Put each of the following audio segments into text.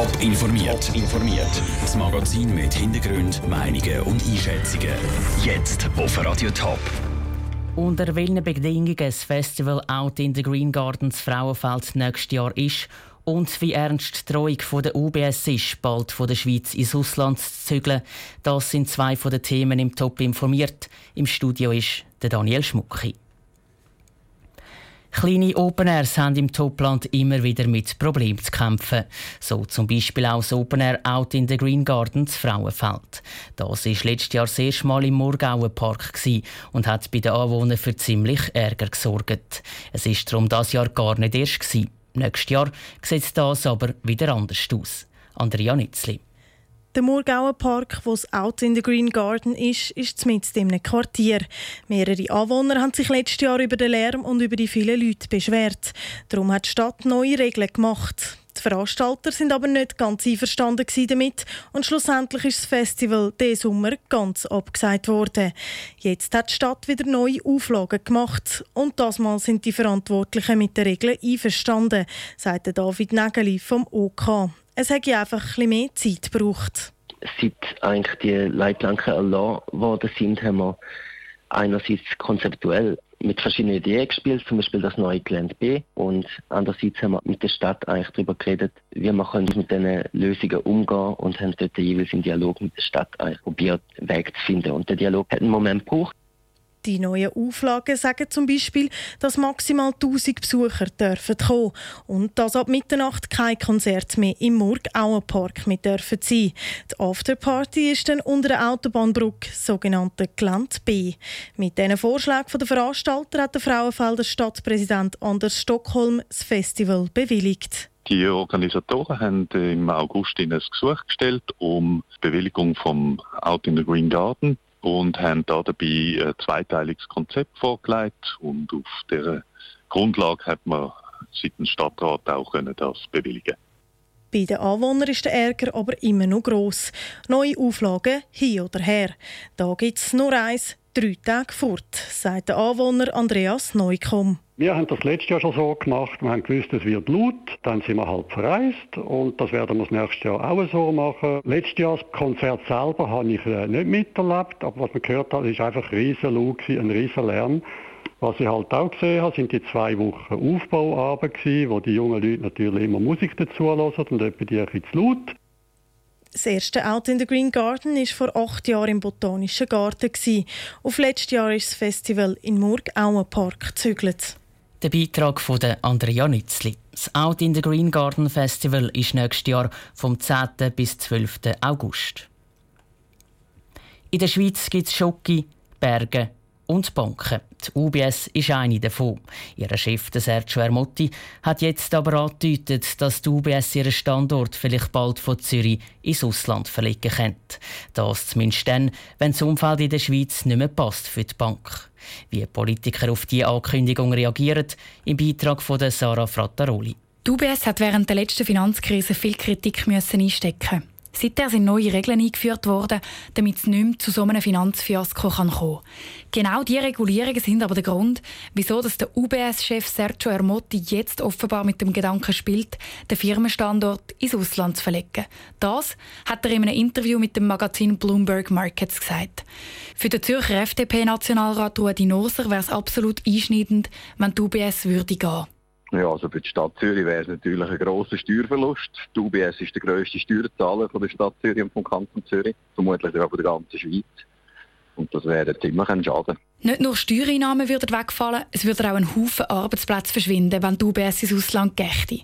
Top informiert. informiert. Das Magazin mit Hintergrund, Meinungen und Einschätzungen. Jetzt auf Radio Top. Unter welchen Bedingungen das Festival Out in the Green Gardens Frauenfeld nächstes Jahr ist und wie ernst die Drohung von der UBS ist, bald von der Schweiz ins Ausland zu zügeln, das sind zwei von den Themen im Top informiert. Im Studio ist der Daniel Schmucki. Kleine Open Airs haben im Topland immer wieder mit Problemen zu kämpfen. So zum Beispiel auch das Open Air Out in the Green Gardens Frauenfeld. Das war letztes Jahr das erste Mal im Murgauer Park und hat bei den Anwohnern für ziemlich Ärger gesorgt. Es war darum das Jahr gar nicht erst. Gewesen. Nächstes Jahr sieht das aber wieder anders aus. Andrea Nitzli. Der Murgauer Park, wo es Out in the Green Garden ist, ist mitten in einem Quartier. Mehrere Anwohner haben sich letztes Jahr über den Lärm und über die vielen Leute beschwert. Darum hat die Stadt neue Regeln gemacht. Die Veranstalter sind aber nicht ganz einverstanden damit und schlussendlich ist das Festival diesen Sommer ganz abgesagt worden. Jetzt hat die Stadt wieder neue Auflagen gemacht und das Mal sind die Verantwortlichen mit den Regeln einverstanden, sagte David Nägeli vom OK. Es hätte einfach ein mehr Zeit gebraucht. Seit eigentlich die Leitplanken erlassen worden sind, haben wir einerseits konzeptuell mit verschiedenen Ideen gespielt, zum Beispiel das neue Gelände B. Und andererseits haben wir mit der Stadt eigentlich darüber geredet, wie man mit diesen Lösungen umgehen und haben dort jeweils im Dialog mit der Stadt probiert, Weg zu finden. Und der Dialog hat einen Moment gebraucht. Die neuen Auflagen sagen zum Beispiel, dass maximal 1000 Besucher dürfen kommen und dass ab Mitternacht kein Konzert mehr im Murgauenpark mehr dürfen sein. Die Afterparty ist dann unter der Autobahnbrücke, sogenannte Gelände B. Mit diesen Vorschlägen der Veranstalter hat der Frauenfelder Stadtpräsident Anders Stockholm das Festival bewilligt. Die Organisatoren haben im August ein Gesuch gestellt um die Bewilligung vom Out in the Green Garden und haben da dabei ein zweiteiliges Konzept vorgelegt und auf dieser Grundlage hat man seitens Stadtrat auch können das bewilligen bei den Anwohnern ist der Ärger aber immer noch gross. Neue Auflagen hin oder her. Da gibt es nur eins, drei Tage fort, sagt der Anwohner Andreas Neukomm. Wir haben das letztes Jahr schon so gemacht. Wir haben gewusst, es wird laut. Dann sind wir halt verreist. Und das werden wir das nächste Jahr auch so machen. Letztes Jahr das Konzert selber habe ich äh, nicht miterlebt. Aber was man gehört hat, ist einfach riesen laut, ein riesen Lärm. Was ich halt auch gesehen habe, sind die zwei Wochen Aufbauarbeit wo die jungen Leute natürlich immer Musik dazu hören und etwa die ein bisschen zu laut. Das erste Out in the Green Garden war vor acht Jahren im Botanischen Garten. Auf letztes Jahr ist das Festival in Murg Park gezügelt. Der Beitrag von Andrea Nützli. Das Out in the Green Garden Festival ist nächstes Jahr vom 10. bis 12. August. In der Schweiz gibt es Schoki, Berge und Banken. Die UBS ist eine davon. Ihr Chef, Sergio Ermotti, hat jetzt aber angedeutet, dass die UBS ihren Standort vielleicht bald von Zürich ins Ausland verlegen könnte. Das zumindest dann, wenn das Umfeld in der Schweiz nicht mehr passt für die Bank. Wie Politiker auf diese Ankündigung reagieren, im Beitrag von Sarah Frattaroli. Die UBS hat während der letzten Finanzkrise viel Kritik einstecken Seither sind neue Regeln eingeführt worden, damit es nicht mehr zu so einem Finanzfiasko kommen kann. Genau diese Regulierungen sind aber der Grund, wieso dass der UBS-Chef Sergio Ermotti jetzt offenbar mit dem Gedanken spielt, den Firmenstandort ins Ausland zu verlegen. Das hat er in einem Interview mit dem Magazin Bloomberg Markets gesagt. Für den Zürcher FDP-Nationalrat Rudi Noser wäre es absolut einschneidend, wenn die UBS würde gehen. Ja, also für die Stadt Zürich wäre es natürlich ein grosser Steuerverlust. Die UBS ist der grösste Steuerzahler von der Stadt Zürich und vom Kanton Zürich, vermutlich auch von der ganzen Schweiz. Und das wäre ziemlich ein Schaden. Nicht nur Steuereinnahmen würden wegfallen, es würden auch ein Haufen Arbeitsplätze verschwinden, wenn die UBS ins Ausland gächte.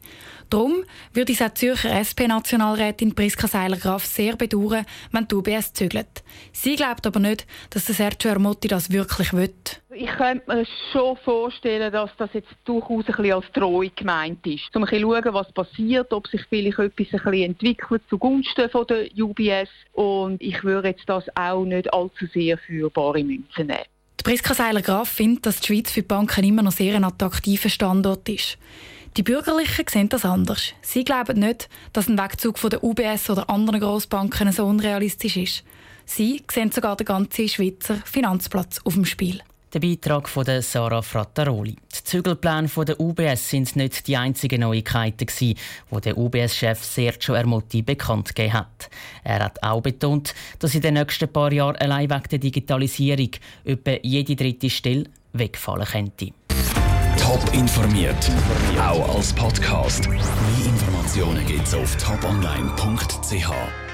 Darum würde es auch Zürcher SP-Nationalrätin Priska Seiler-Graf sehr bedauern, wenn die UBS zügelt. Sie glaubt aber nicht, dass der Sergio Ermotti das wirklich will. Ich könnte mir schon vorstellen, dass das jetzt durchaus ein bisschen als Drohung gemeint ist. Um ein bisschen schauen, was passiert, ob sich vielleicht etwas ein bisschen entwickelt zugunsten von der UBS. Und ich würde jetzt das auch nicht allzu sehr für bare Münze nehmen. Priska Seiler-Graf findet, dass die Schweiz für die Banken immer noch sehr ein attraktiver Standort ist. Die Bürgerlichen sehen das anders. Sie glauben nicht, dass ein Wegzug von der UBS oder anderen Grossbanken so unrealistisch ist. Sie sehen sogar den ganzen Schweizer Finanzplatz auf dem Spiel. Der Beitrag von Sarah Frattaroli. Die Zügelpläne der UBS sind nicht die einzigen Neuigkeiten, die der UBS-Chef Sergio Ermotti bekannt gegeben hat. Er hat auch betont, dass in den nächsten paar Jahren allein wegen der Digitalisierung etwa jede dritte Stelle wegfallen könnte. Top informiert, auch als Podcast. Mehr Informationen gibt es auf toponline.ch.